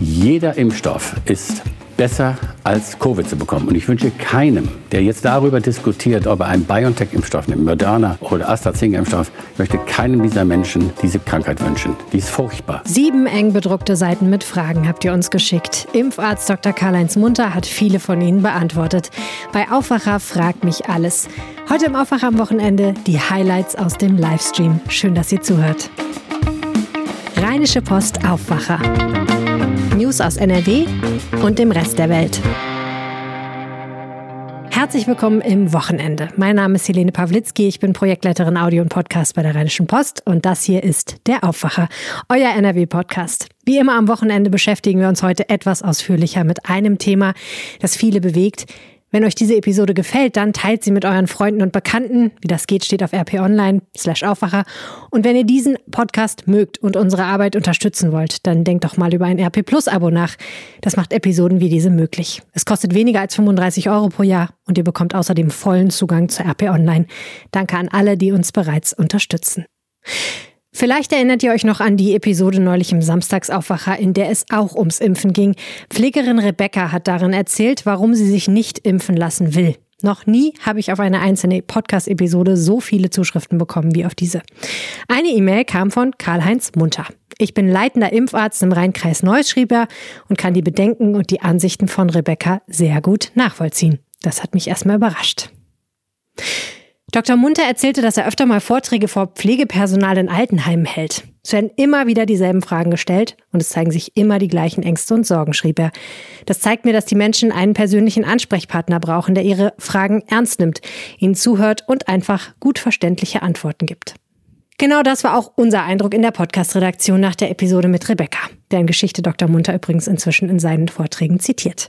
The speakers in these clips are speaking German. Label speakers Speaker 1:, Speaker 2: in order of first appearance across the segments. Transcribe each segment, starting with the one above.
Speaker 1: Jeder Impfstoff ist besser als Covid zu bekommen. Und ich wünsche keinem, der jetzt darüber diskutiert, ob er einen BioNTech-Impfstoff nimmt, Moderna oder AstraZeneca-Impfstoff, möchte keinem dieser Menschen diese Krankheit wünschen. Die ist furchtbar.
Speaker 2: Sieben eng bedruckte Seiten mit Fragen habt ihr uns geschickt. Impfarzt Dr. Karl-Heinz Munter hat viele von ihnen beantwortet. Bei Aufwacher fragt mich alles. Heute im Aufwacher am Wochenende die Highlights aus dem Livestream. Schön, dass ihr zuhört. Rheinische Post Aufwacher. News aus NRW und dem Rest der Welt. Herzlich willkommen im Wochenende. Mein Name ist Helene Pawlitzki, ich bin Projektleiterin Audio und Podcast bei der Rheinischen Post und das hier ist der Aufwacher, euer NRW-Podcast. Wie immer am Wochenende beschäftigen wir uns heute etwas ausführlicher mit einem Thema, das viele bewegt, wenn euch diese Episode gefällt, dann teilt sie mit euren Freunden und Bekannten. Wie das geht, steht auf rp online slash Aufwacher. Und wenn ihr diesen Podcast mögt und unsere Arbeit unterstützen wollt, dann denkt doch mal über ein RP Plus Abo nach. Das macht Episoden wie diese möglich. Es kostet weniger als 35 Euro pro Jahr und ihr bekommt außerdem vollen Zugang zur RP Online. Danke an alle, die uns bereits unterstützen. Vielleicht erinnert ihr euch noch an die Episode neulich im Samstagsaufwacher, in der es auch ums Impfen ging. Pflegerin Rebecca hat darin erzählt, warum sie sich nicht impfen lassen will. Noch nie habe ich auf eine einzelne Podcast-Episode so viele Zuschriften bekommen wie auf diese. Eine E-Mail kam von Karl-Heinz Munter. Ich bin leitender Impfarzt im Rheinkreis Neuss, schrieb er, und kann die Bedenken und die Ansichten von Rebecca sehr gut nachvollziehen. Das hat mich erstmal überrascht. Dr. Munter erzählte, dass er öfter mal Vorträge vor Pflegepersonal in Altenheimen hält. Es werden immer wieder dieselben Fragen gestellt und es zeigen sich immer die gleichen Ängste und Sorgen, schrieb er. Das zeigt mir, dass die Menschen einen persönlichen Ansprechpartner brauchen, der ihre Fragen ernst nimmt, ihnen zuhört und einfach gut verständliche Antworten gibt. Genau das war auch unser Eindruck in der Podcast-Redaktion nach der Episode mit Rebecca, deren Geschichte Dr. Munter übrigens inzwischen in seinen Vorträgen zitiert.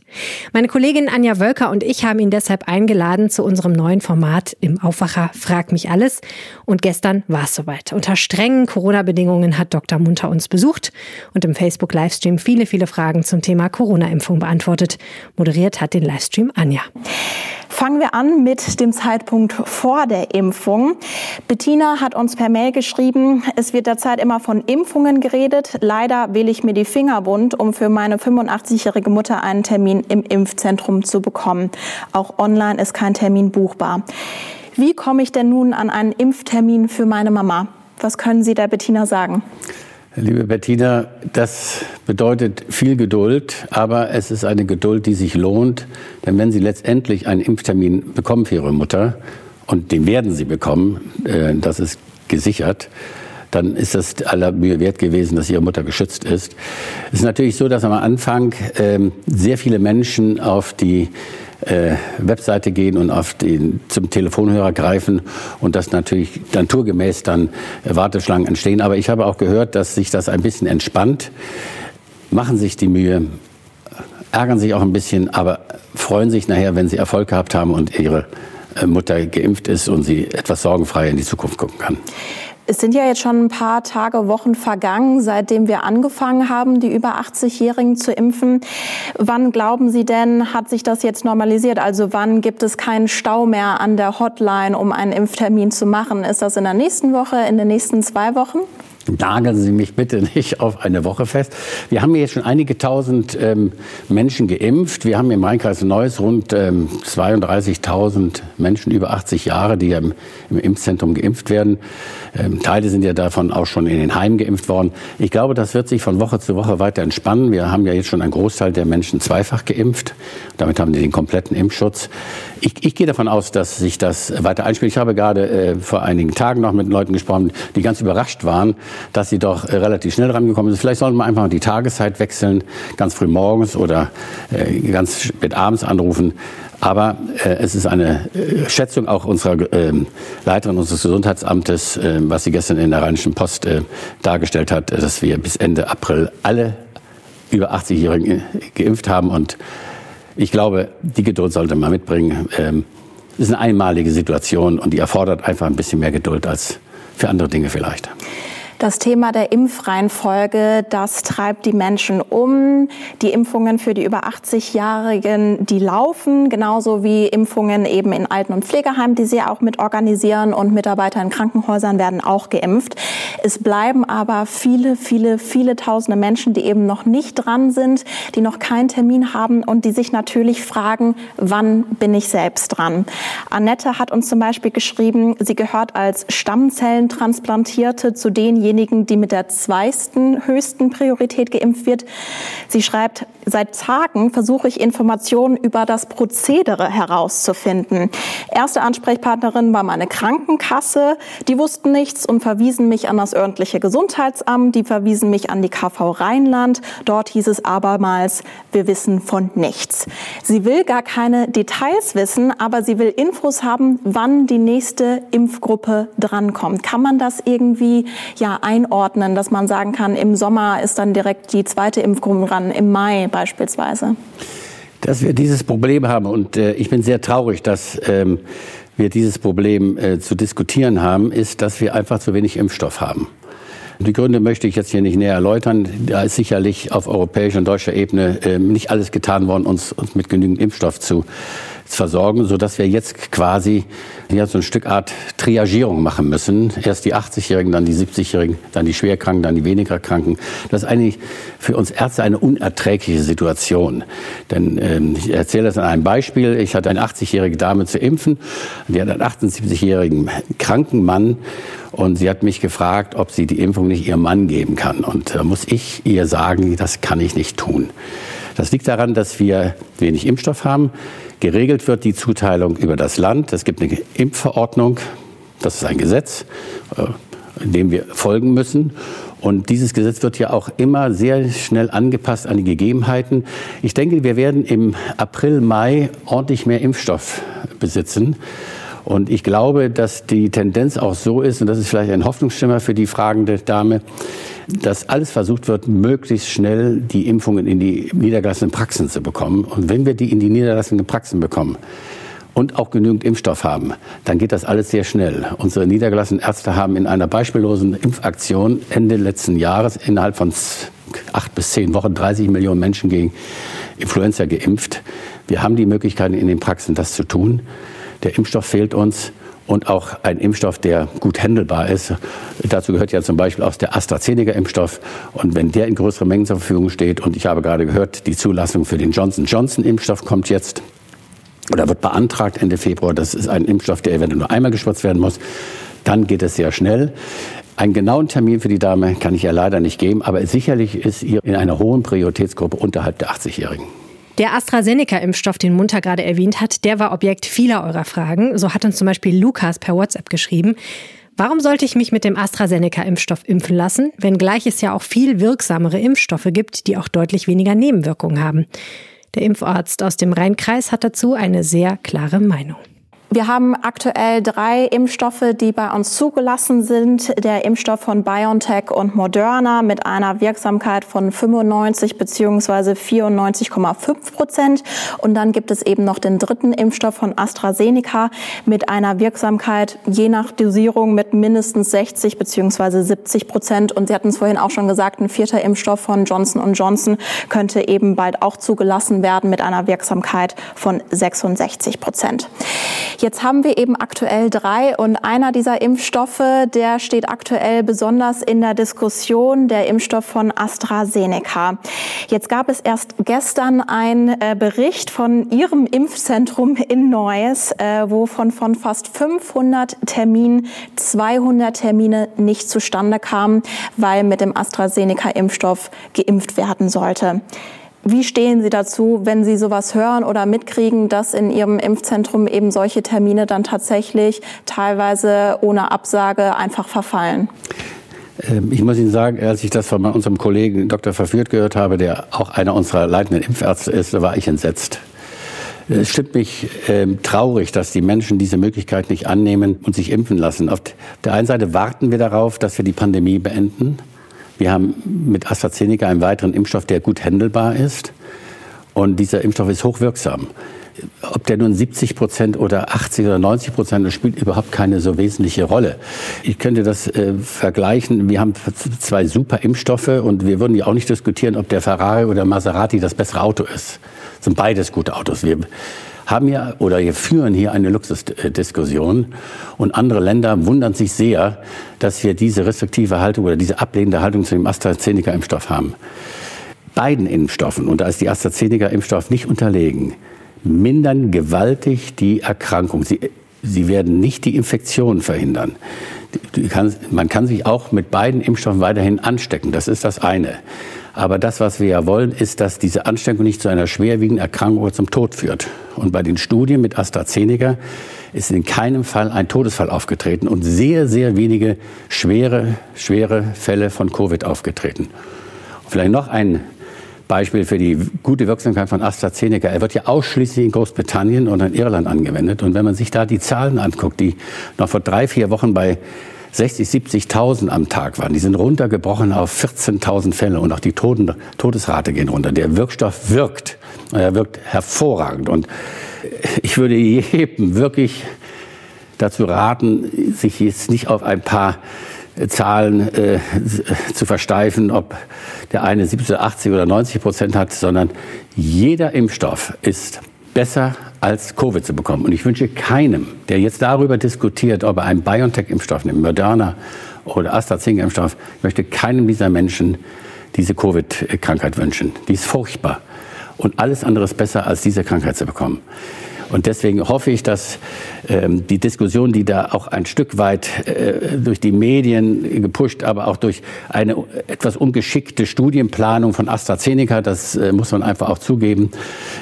Speaker 2: Meine Kollegin Anja Wölker und ich haben ihn deshalb eingeladen zu unserem neuen Format im Aufwacher Frag mich alles. Und gestern war es soweit. Unter strengen Corona-Bedingungen hat Dr. Munter uns besucht und im Facebook-Livestream viele, viele Fragen zum Thema Corona-Impfung beantwortet. Moderiert hat den Livestream Anja.
Speaker 3: Fangen wir an mit dem Zeitpunkt vor der Impfung. Bettina hat uns per Mail geschrieben, es wird derzeit immer von Impfungen geredet. Leider wähle ich mir die Finger wund, um für meine 85-jährige Mutter einen Termin im Impfzentrum zu bekommen. Auch online ist kein Termin buchbar. Wie komme ich denn nun an einen Impftermin für meine Mama? Was können Sie der Bettina sagen?
Speaker 1: Liebe Bettina, das bedeutet viel Geduld, aber es ist eine Geduld, die sich lohnt. Denn wenn Sie letztendlich einen Impftermin bekommen für Ihre Mutter, und den werden Sie bekommen, äh, das ist gesichert, dann ist das aller Mühe wert gewesen, dass Ihre Mutter geschützt ist. Es ist natürlich so, dass am Anfang ähm, sehr viele Menschen auf die äh, Webseite gehen und auf den, zum Telefonhörer greifen und dass natürlich naturgemäß dann Warteschlangen entstehen. Aber ich habe auch gehört, dass sich das ein bisschen entspannt, machen sich die Mühe, ärgern sich auch ein bisschen, aber freuen sich nachher, wenn sie Erfolg gehabt haben und ihre äh, Mutter geimpft ist und sie etwas sorgenfreier in die Zukunft gucken kann.
Speaker 3: Es sind ja jetzt schon ein paar Tage, Wochen vergangen, seitdem wir angefangen haben, die über 80-Jährigen zu impfen. Wann glauben Sie denn, hat sich das jetzt normalisiert? Also wann gibt es keinen Stau mehr an der Hotline, um einen Impftermin zu machen? Ist das in der nächsten Woche, in den nächsten zwei Wochen?
Speaker 1: Nageln Sie mich bitte nicht auf eine Woche fest. Wir haben jetzt schon einige tausend ähm, Menschen geimpft. Wir haben im Rheinkreis Neuss rund ähm, 32.000 Menschen über 80 Jahre, die im, im Impfzentrum geimpft werden. Ähm, Teile sind ja davon auch schon in den Heimen geimpft worden. Ich glaube, das wird sich von Woche zu Woche weiter entspannen. Wir haben ja jetzt schon einen Großteil der Menschen zweifach geimpft. Damit haben die den kompletten Impfschutz. Ich, ich gehe davon aus, dass sich das weiter einspielt. Ich habe gerade äh, vor einigen Tagen noch mit Leuten gesprochen, die ganz überrascht waren, dass sie doch äh, relativ schnell rangekommen sind. Vielleicht sollten wir einfach die Tageszeit wechseln, ganz früh morgens oder äh, ganz spät abends anrufen. Aber äh, es ist eine äh, Schätzung auch unserer äh, Leiterin unseres Gesundheitsamtes, äh, was sie gestern in der Rheinischen Post äh, dargestellt hat, dass wir bis Ende April alle über 80-Jährigen geimpft haben. Und ich glaube, die Geduld sollte man mitbringen. Ähm, es ist eine einmalige Situation und die erfordert einfach ein bisschen mehr Geduld als für andere Dinge vielleicht.
Speaker 3: Das Thema der Impfreihenfolge, das treibt die Menschen um. Die Impfungen für die über 80-Jährigen, die laufen, genauso wie Impfungen eben in Alten- und Pflegeheimen, die sie auch mit organisieren und Mitarbeiter in Krankenhäusern werden auch geimpft. Es bleiben aber viele, viele, viele tausende Menschen, die eben noch nicht dran sind, die noch keinen Termin haben und die sich natürlich fragen, wann bin ich selbst dran? Annette hat uns zum Beispiel geschrieben, sie gehört als Stammzellentransplantierte zu denjenigen, derjenigen, die mit der zweiten höchsten Priorität geimpft wird. Sie schreibt, seit Tagen versuche ich Informationen über das Prozedere herauszufinden. Erste Ansprechpartnerin war meine Krankenkasse. Die wussten nichts und verwiesen mich an das örtliche Gesundheitsamt. Die verwiesen mich an die KV Rheinland. Dort hieß es abermals, wir wissen von nichts. Sie will gar keine Details wissen, aber sie will Infos haben, wann die nächste Impfgruppe drankommt. Kann man das irgendwie ja einordnen, dass man sagen kann, im Sommer ist dann direkt die zweite Impfgruppe dran, im Mai beispielsweise?
Speaker 1: Dass wir dieses Problem haben und äh, ich bin sehr traurig, dass ähm, wir dieses Problem äh, zu diskutieren haben, ist, dass wir einfach zu wenig Impfstoff haben. Die Gründe möchte ich jetzt hier nicht näher erläutern. Da ist sicherlich auf europäischer und deutscher Ebene äh, nicht alles getan worden, uns, uns mit genügend Impfstoff zu versorgen, so dass wir jetzt quasi ja, so ein Stück Art Triagierung machen müssen. Erst die 80-Jährigen, dann die 70-Jährigen, dann die Schwerkranken, dann die weniger Kranken. Das ist eigentlich für uns Ärzte eine unerträgliche Situation. Denn ähm, ich erzähle das an einem Beispiel. Ich hatte eine 80-jährige Dame zu impfen, die hat einen 78-jährigen kranken Mann und sie hat mich gefragt, ob sie die Impfung nicht ihrem Mann geben kann. Und da muss ich ihr sagen, das kann ich nicht tun. Das liegt daran, dass wir wenig Impfstoff haben. Geregelt wird die Zuteilung über das Land. Es gibt eine Impfverordnung. Das ist ein Gesetz, äh, dem wir folgen müssen. Und dieses Gesetz wird ja auch immer sehr schnell angepasst an die Gegebenheiten. Ich denke, wir werden im April, Mai ordentlich mehr Impfstoff besitzen. Und ich glaube, dass die Tendenz auch so ist, und das ist vielleicht ein Hoffnungsschimmer für die fragende Dame, dass alles versucht wird, möglichst schnell die Impfungen in die niedergelassenen Praxen zu bekommen. Und wenn wir die in die niedergelassenen Praxen bekommen, und auch genügend Impfstoff haben, dann geht das alles sehr schnell. Unsere niedergelassenen Ärzte haben in einer beispiellosen Impfaktion Ende letzten Jahres innerhalb von acht bis zehn Wochen 30 Millionen Menschen gegen Influenza geimpft. Wir haben die Möglichkeiten in den Praxen, das zu tun. Der Impfstoff fehlt uns und auch ein Impfstoff, der gut handelbar ist. Dazu gehört ja zum Beispiel auch der AstraZeneca-Impfstoff. Und wenn der in größeren Mengen zur Verfügung steht, und ich habe gerade gehört, die Zulassung für den Johnson-Johnson-Impfstoff kommt jetzt oder wird beantragt Ende Februar. Das ist ein Impfstoff, der eventuell nur einmal gespritzt werden muss. Dann geht es sehr schnell. Einen genauen Termin für die Dame kann ich ja leider nicht geben, aber sicherlich ist ihr in einer hohen Prioritätsgruppe unterhalb der 80-Jährigen.
Speaker 2: Der AstraZeneca-Impfstoff, den Munter gerade erwähnt hat, der war Objekt vieler eurer Fragen. So hat uns zum Beispiel Lukas per WhatsApp geschrieben. Warum sollte ich mich mit dem AstraZeneca-Impfstoff impfen lassen, wenngleich es ja auch viel wirksamere Impfstoffe gibt, die auch deutlich weniger Nebenwirkungen haben? Der Impfarzt aus dem Rheinkreis hat dazu eine sehr klare Meinung.
Speaker 3: Wir haben aktuell drei Impfstoffe, die bei uns zugelassen sind. Der Impfstoff von BioNTech und Moderna mit einer Wirksamkeit von 95 bzw. 94,5 Prozent. Und dann gibt es eben noch den dritten Impfstoff von AstraZeneca mit einer Wirksamkeit je nach Dosierung mit mindestens 60 bzw. 70 Prozent. Und Sie hatten es vorhin auch schon gesagt, ein vierter Impfstoff von Johnson Johnson könnte eben bald auch zugelassen werden mit einer Wirksamkeit von 66 Prozent. Jetzt haben wir eben aktuell drei und einer dieser Impfstoffe, der steht aktuell besonders in der Diskussion, der Impfstoff von AstraZeneca. Jetzt gab es erst gestern einen äh, Bericht von Ihrem Impfzentrum in Neuss, äh, wo von, von fast 500 Terminen 200 Termine nicht zustande kamen, weil mit dem AstraZeneca-Impfstoff geimpft werden sollte. Wie stehen Sie dazu, wenn Sie sowas hören oder mitkriegen, dass in Ihrem Impfzentrum eben solche Termine dann tatsächlich teilweise ohne Absage einfach verfallen?
Speaker 1: Ähm, ich muss Ihnen sagen, als ich das von unserem Kollegen Dr. Verführt gehört habe, der auch einer unserer leitenden Impfärzte ist, war ich entsetzt. Es stimmt mich äh, traurig, dass die Menschen diese Möglichkeit nicht annehmen und sich impfen lassen. Auf der einen Seite warten wir darauf, dass wir die Pandemie beenden. Wir haben mit AstraZeneca einen weiteren Impfstoff, der gut handelbar ist. Und dieser Impfstoff ist hochwirksam. ob der nun 70 Prozent oder 80 oder 90 Prozent, das spielt überhaupt keine so wesentliche Rolle. Ich könnte das äh, vergleichen. Wir haben zwei super Impfstoffe und wir würden ja auch nicht diskutieren, ob der Ferrari oder Maserati das bessere Auto ist. Das sind beides gute Autos. Wir haben ja oder wir führen hier eine Luxusdiskussion und andere Länder wundern sich sehr, dass wir diese restriktive Haltung oder diese ablehnende Haltung zu dem AstraZeneca-Impfstoff haben. Beiden Impfstoffen, und da ist die AstraZeneca-Impfstoff nicht unterlegen, mindern gewaltig die Erkrankung. Sie, sie werden nicht die Infektion verhindern. Kann, man kann sich auch mit beiden Impfstoffen weiterhin anstecken. Das ist das eine. Aber das, was wir ja wollen, ist, dass diese Ansteckung nicht zu einer schwerwiegenden Erkrankung oder zum Tod führt. Und bei den Studien mit AstraZeneca ist in keinem Fall ein Todesfall aufgetreten und sehr, sehr wenige schwere, schwere Fälle von Covid aufgetreten. vielleicht noch ein Beispiel für die gute Wirksamkeit von AstraZeneca. Er wird ja ausschließlich in Großbritannien und in Irland angewendet. Und wenn man sich da die Zahlen anguckt, die noch vor drei, vier Wochen bei 60, 70.000 am Tag waren. Die sind runtergebrochen auf 14.000 Fälle und auch die Toten, Todesrate gehen runter. Der Wirkstoff wirkt. Er wirkt hervorragend. Und ich würde jedem wirklich dazu raten, sich jetzt nicht auf ein paar Zahlen äh, zu versteifen, ob der eine 70, 80 oder 90 Prozent hat, sondern jeder Impfstoff ist besser als Covid zu bekommen. Und ich wünsche keinem, der jetzt darüber diskutiert, ob er einen BioNTech-Impfstoff nimmt, Moderna oder AstraZeneca-Impfstoff, möchte keinem dieser Menschen diese Covid-Krankheit wünschen. Die ist furchtbar. Und alles andere ist besser, als diese Krankheit zu bekommen. Und deswegen hoffe ich, dass ähm, die Diskussion, die da auch ein Stück weit äh, durch die Medien gepusht, aber auch durch eine etwas ungeschickte Studienplanung von AstraZeneca, das äh, muss man einfach auch zugeben,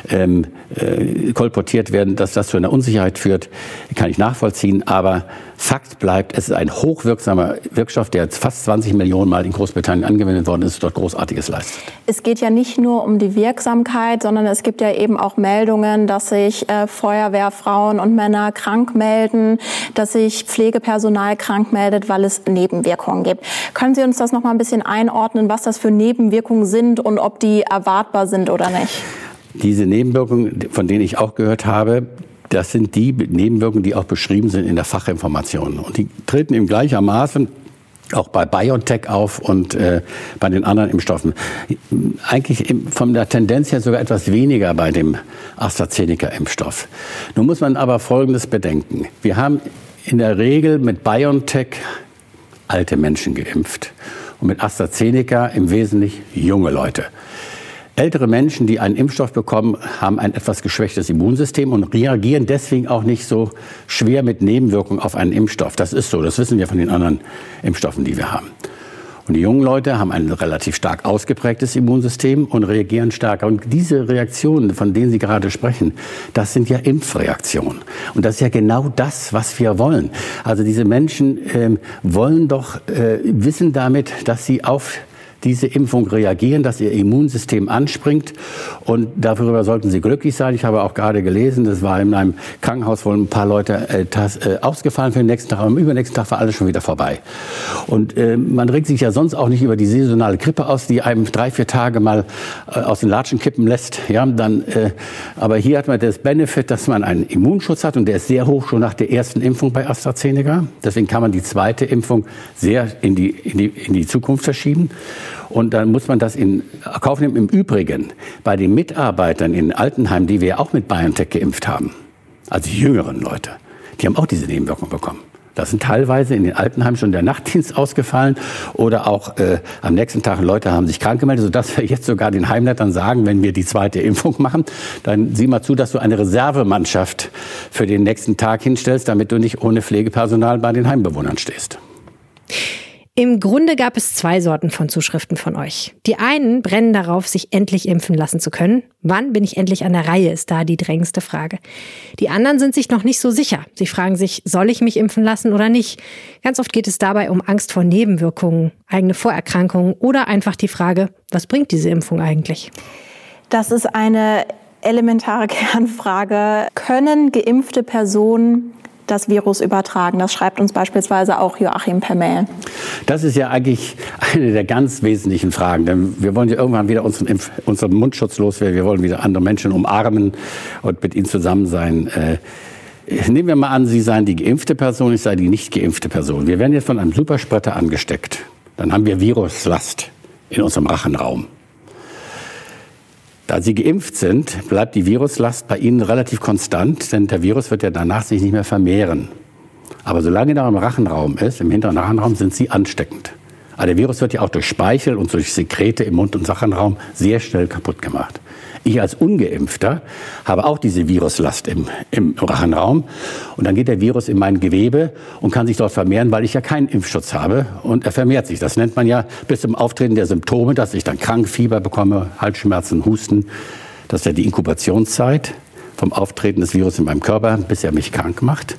Speaker 1: ähm, äh, kolportiert werden, dass das zu einer Unsicherheit führt, kann ich nachvollziehen. Aber Fakt bleibt, es ist ein hochwirksamer Wirkstoff, der fast 20 Millionen Mal in Großbritannien angewendet worden ist, dort Großartiges leistet.
Speaker 3: Es geht ja nicht nur um die Wirksamkeit, sondern es gibt ja eben auch Meldungen, dass sich äh, Feuerwehrfrauen und Männer krank melden, dass sich Pflegepersonal krank meldet, weil es Nebenwirkungen gibt. Können Sie uns das noch mal ein bisschen einordnen, was das für Nebenwirkungen sind und ob die erwartbar sind oder nicht?
Speaker 1: Diese Nebenwirkungen, von denen ich auch gehört habe, das sind die Nebenwirkungen, die auch beschrieben sind in der Fachinformation. Und die treten im gleichermaßen auch bei BioNTech auf und äh, bei den anderen Impfstoffen. Eigentlich im, von der Tendenz her sogar etwas weniger bei dem AstraZeneca-Impfstoff. Nun muss man aber Folgendes bedenken. Wir haben in der Regel mit BioNTech alte Menschen geimpft und mit AstraZeneca im Wesentlichen junge Leute. Ältere Menschen, die einen Impfstoff bekommen, haben ein etwas geschwächtes Immunsystem und reagieren deswegen auch nicht so schwer mit Nebenwirkungen auf einen Impfstoff. Das ist so, das wissen wir von den anderen Impfstoffen, die wir haben. Und die jungen Leute haben ein relativ stark ausgeprägtes Immunsystem und reagieren stärker. Und diese Reaktionen, von denen Sie gerade sprechen, das sind ja Impfreaktionen. Und das ist ja genau das, was wir wollen. Also diese Menschen ähm, wollen doch äh, wissen damit, dass sie auf diese Impfung reagieren, dass ihr Immunsystem anspringt. Und darüber sollten Sie glücklich sein. Ich habe auch gerade gelesen, das war in einem Krankenhaus, wo ein paar Leute äh, das, äh, ausgefallen für den nächsten Tag. Am übernächsten Tag war alles schon wieder vorbei. Und äh, man regt sich ja sonst auch nicht über die saisonale Grippe aus, die einem drei, vier Tage mal äh, aus den Latschen kippen lässt. Ja, dann, äh, aber hier hat man das Benefit, dass man einen Immunschutz hat und der ist sehr hoch schon nach der ersten Impfung bei AstraZeneca. Deswegen kann man die zweite Impfung sehr in die, in die, in die Zukunft verschieben. Und dann muss man das in Kauf nehmen. Im Übrigen, bei den Mitarbeitern in Altenheim, die wir auch mit BioNTech geimpft haben, also die jüngeren Leute, die haben auch diese Nebenwirkung bekommen. Da sind teilweise in den Altenheimen schon der Nachtdienst ausgefallen oder auch äh, am nächsten Tag Leute haben sich krank gemeldet, sodass wir jetzt sogar den Heimleitern sagen, wenn wir die zweite Impfung machen, dann sieh mal zu, dass du eine Reservemannschaft für den nächsten Tag hinstellst, damit du nicht ohne Pflegepersonal bei den Heimbewohnern stehst.
Speaker 2: Im Grunde gab es zwei Sorten von Zuschriften von euch. Die einen brennen darauf, sich endlich impfen lassen zu können. Wann bin ich endlich an der Reihe, ist da die drängendste Frage. Die anderen sind sich noch nicht so sicher. Sie fragen sich, soll ich mich impfen lassen oder nicht? Ganz oft geht es dabei um Angst vor Nebenwirkungen, eigene Vorerkrankungen oder einfach die Frage, was bringt diese Impfung eigentlich?
Speaker 3: Das ist eine elementare Kernfrage. Können geimpfte Personen das Virus übertragen? Das schreibt uns beispielsweise auch Joachim per Mail.
Speaker 1: Das ist ja eigentlich eine der ganz wesentlichen Fragen. Denn wir wollen ja irgendwann wieder unseren, Impf unseren Mundschutz loswerden. Wir wollen wieder andere Menschen umarmen und mit ihnen zusammen sein. Äh, Nehmen wir mal an, Sie seien die geimpfte Person, ich sei die nicht geimpfte Person. Wir werden jetzt von einem Superspretter angesteckt. Dann haben wir Viruslast in unserem Rachenraum. Da Sie geimpft sind, bleibt die Viruslast bei Ihnen relativ konstant, denn der Virus wird ja danach sich nicht mehr vermehren. Aber solange er im Rachenraum ist, im hinteren Rachenraum, sind Sie ansteckend. Aber der Virus wird ja auch durch Speichel und durch Sekrete im Mund- und Rachenraum sehr schnell kaputt gemacht. Ich als Ungeimpfter habe auch diese Viruslast im, im Rachenraum. Und dann geht der Virus in mein Gewebe und kann sich dort vermehren, weil ich ja keinen Impfschutz habe. Und er vermehrt sich. Das nennt man ja bis zum Auftreten der Symptome, dass ich dann krank, Fieber bekomme, Halsschmerzen, Husten. Das ist ja die Inkubationszeit vom Auftreten des Virus in meinem Körper, bis er mich krank macht.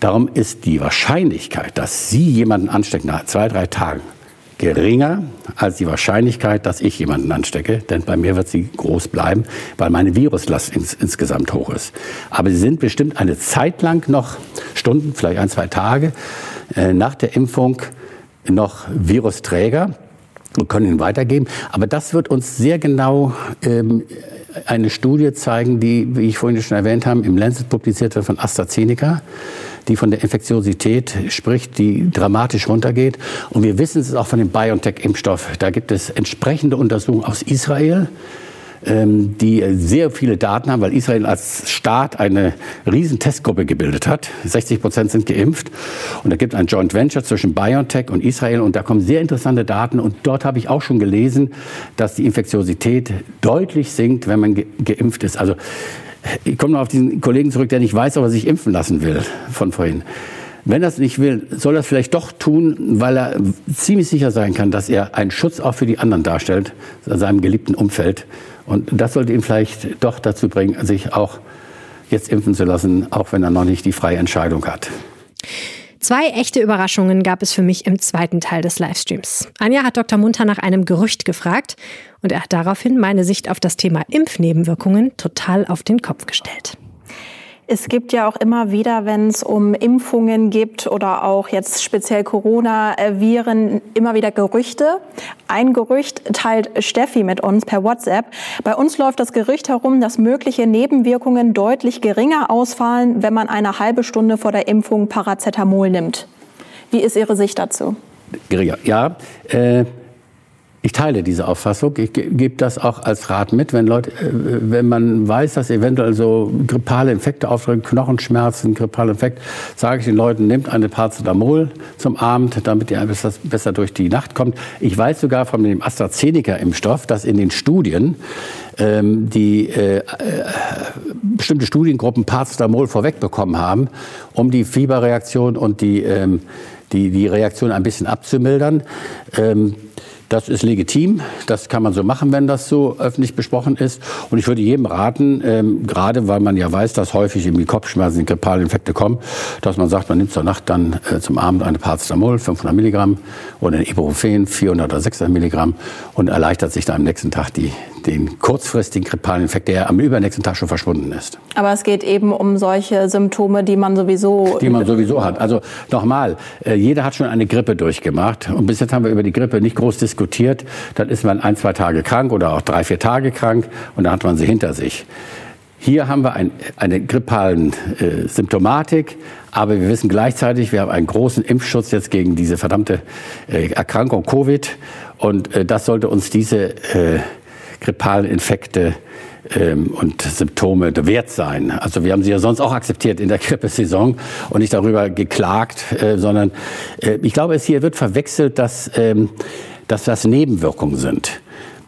Speaker 1: Darum ist die Wahrscheinlichkeit, dass Sie jemanden anstecken nach zwei, drei Tagen, geringer als die Wahrscheinlichkeit, dass ich jemanden anstecke, denn bei mir wird sie groß bleiben, weil meine Viruslast ins, insgesamt hoch ist. Aber sie sind bestimmt eine Zeit lang noch, Stunden, vielleicht ein, zwei Tage äh, nach der Impfung noch Virusträger und können ihn weitergeben. Aber das wird uns sehr genau ähm, eine Studie zeigen, die, wie ich vorhin schon erwähnt habe, im Lancet publiziert wird von AstraZeneca die von der Infektiosität spricht, die dramatisch runtergeht. Und wir wissen es auch von dem BioNTech-Impfstoff. Da gibt es entsprechende Untersuchungen aus Israel ähm, die sehr viele Daten haben, weil Israel als Staat eine riesen Testgruppe gebildet hat. 60 Prozent sind geimpft. Und da gibt es ein Joint Venture zwischen BioNTech und Israel. Und da kommen sehr interessante Daten. Und dort habe ich auch schon gelesen, dass die Infektiosität deutlich sinkt, wenn man geimpft ist. Also ich komme noch auf diesen Kollegen zurück, der nicht weiß, ob er sich impfen lassen will von vorhin. Wenn er es nicht will, soll er es vielleicht doch tun, weil er ziemlich sicher sein kann, dass er einen Schutz auch für die anderen darstellt, in seinem geliebten Umfeld. Und das sollte ihn vielleicht doch dazu bringen, sich auch jetzt impfen zu lassen, auch wenn er noch nicht die freie Entscheidung hat.
Speaker 2: Zwei echte Überraschungen gab es für mich im zweiten Teil des Livestreams. Anja hat Dr. Munter nach einem Gerücht gefragt und er hat daraufhin meine Sicht auf das Thema Impfnebenwirkungen total auf den Kopf gestellt.
Speaker 3: Es gibt ja auch immer wieder, wenn es um Impfungen gibt oder auch jetzt speziell Corona-Viren, immer wieder Gerüchte. Ein Gerücht teilt Steffi mit uns per WhatsApp. Bei uns läuft das Gerücht herum, dass mögliche Nebenwirkungen deutlich geringer ausfallen, wenn man eine halbe Stunde vor der Impfung Paracetamol nimmt. Wie ist Ihre Sicht dazu?
Speaker 1: Geringer, ja. Äh ich teile diese Auffassung. Ich gebe das auch als Rat mit, wenn Leute, äh, wenn man weiß, dass eventuell so grippale Infekte auftreten, Knochenschmerzen, grippale Infekt, sage ich den Leuten, nehmt eine Paracetamol zum Abend, damit ihr besser, durch die Nacht kommt. Ich weiß sogar von dem AstraZeneca-Impfstoff, dass in den Studien ähm, die äh, äh, bestimmte Studiengruppen Paracetamol vorwegbekommen haben, um die Fieberreaktion und die, ähm, die, die Reaktion ein bisschen abzumildern. Ähm, das ist legitim, das kann man so machen, wenn das so öffentlich besprochen ist. Und ich würde jedem raten, ähm, gerade weil man ja weiß, dass häufig irgendwie Kopfschmerzen, grippale kommen, dass man sagt, man nimmt zur Nacht dann äh, zum Abend eine Paracetamol, 500 Milligramm, oder ein Ibuprofen, 400 oder 600 Milligramm, und erleichtert sich dann am nächsten Tag die, den kurzfristigen grippalen Infekt, der am übernächsten Tag schon verschwunden ist.
Speaker 3: Aber es geht eben um solche Symptome, die man sowieso...
Speaker 1: Die man sowieso hat. Also nochmal, äh, jeder hat schon eine Grippe durchgemacht. Und bis jetzt haben wir über die Grippe nicht groß diskutiert diskutiert, dann ist man ein, zwei Tage krank oder auch drei, vier Tage krank und dann hat man sie hinter sich. Hier haben wir ein, eine grippalen äh, Symptomatik, aber wir wissen gleichzeitig, wir haben einen großen Impfschutz jetzt gegen diese verdammte äh, Erkrankung Covid und äh, das sollte uns diese äh, grippalen Infekte ähm, und Symptome wert sein. Also wir haben sie ja sonst auch akzeptiert in der Grippesaison und nicht darüber geklagt, äh, sondern äh, ich glaube, es hier wird verwechselt, dass ähm, dass das Nebenwirkungen sind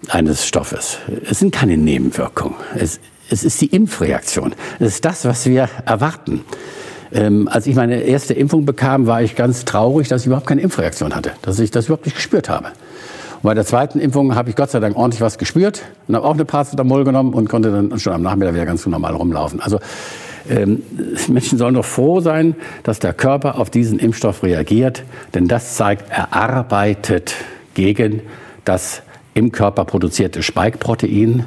Speaker 1: eines Stoffes. Es sind keine Nebenwirkungen. Es, es ist die Impfreaktion. Es ist das, was wir erwarten. Ähm, als ich meine erste Impfung bekam, war ich ganz traurig, dass ich überhaupt keine Impfreaktion hatte, dass ich das überhaupt nicht gespürt habe. Und bei der zweiten Impfung habe ich Gott sei Dank ordentlich was gespürt und habe auch eine Paracetamol genommen und konnte dann schon am Nachmittag wieder ganz normal rumlaufen. Also ähm, Menschen sollen doch froh sein, dass der Körper auf diesen Impfstoff reagiert, denn das zeigt, er arbeitet gegen das im Körper produzierte Spike-Protein.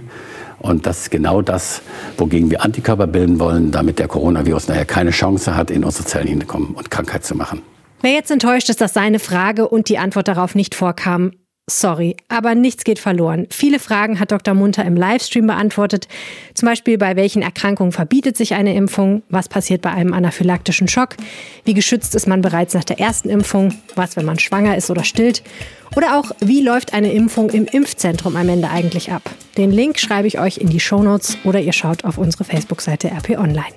Speaker 1: Und das ist genau das, wogegen wir Antikörper bilden wollen, damit der Coronavirus nachher keine Chance hat, in unsere Zellen hinzukommen und Krankheit zu machen.
Speaker 2: Wer jetzt enttäuscht ist, dass seine Frage und die Antwort darauf nicht vorkam, Sorry, aber nichts geht verloren. Viele Fragen hat Dr. Munter im Livestream beantwortet. Zum Beispiel, bei welchen Erkrankungen verbietet sich eine Impfung? Was passiert bei einem anaphylaktischen Schock? Wie geschützt ist man bereits nach der ersten Impfung? Was, wenn man schwanger ist oder stillt? Oder auch, wie läuft eine Impfung im Impfzentrum am Ende eigentlich ab? Den Link schreibe ich euch in die Shownotes oder ihr schaut auf unsere Facebook-Seite RP Online.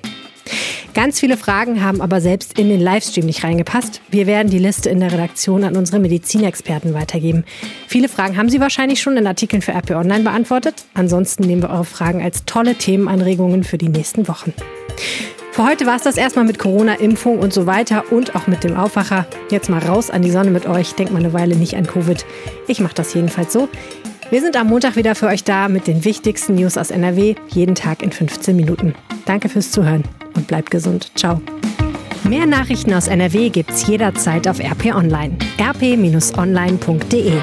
Speaker 2: Ganz viele Fragen haben aber selbst in den Livestream nicht reingepasst. Wir werden die Liste in der Redaktion an unsere Medizinexperten weitergeben. Viele Fragen haben Sie wahrscheinlich schon in Artikeln für RP Online beantwortet. Ansonsten nehmen wir eure Fragen als tolle Themenanregungen für die nächsten Wochen. Für heute war es das erstmal mit Corona, Impfung und so weiter und auch mit dem Aufwacher. Jetzt mal raus an die Sonne mit euch. Denkt mal eine Weile nicht an Covid. Ich mache das jedenfalls so. Wir sind am Montag wieder für euch da mit den wichtigsten News aus NRW, jeden Tag in 15 Minuten. Danke fürs Zuhören und bleibt gesund. Ciao. Mehr Nachrichten aus NRW gibt's jederzeit auf RP Online. rp-online.de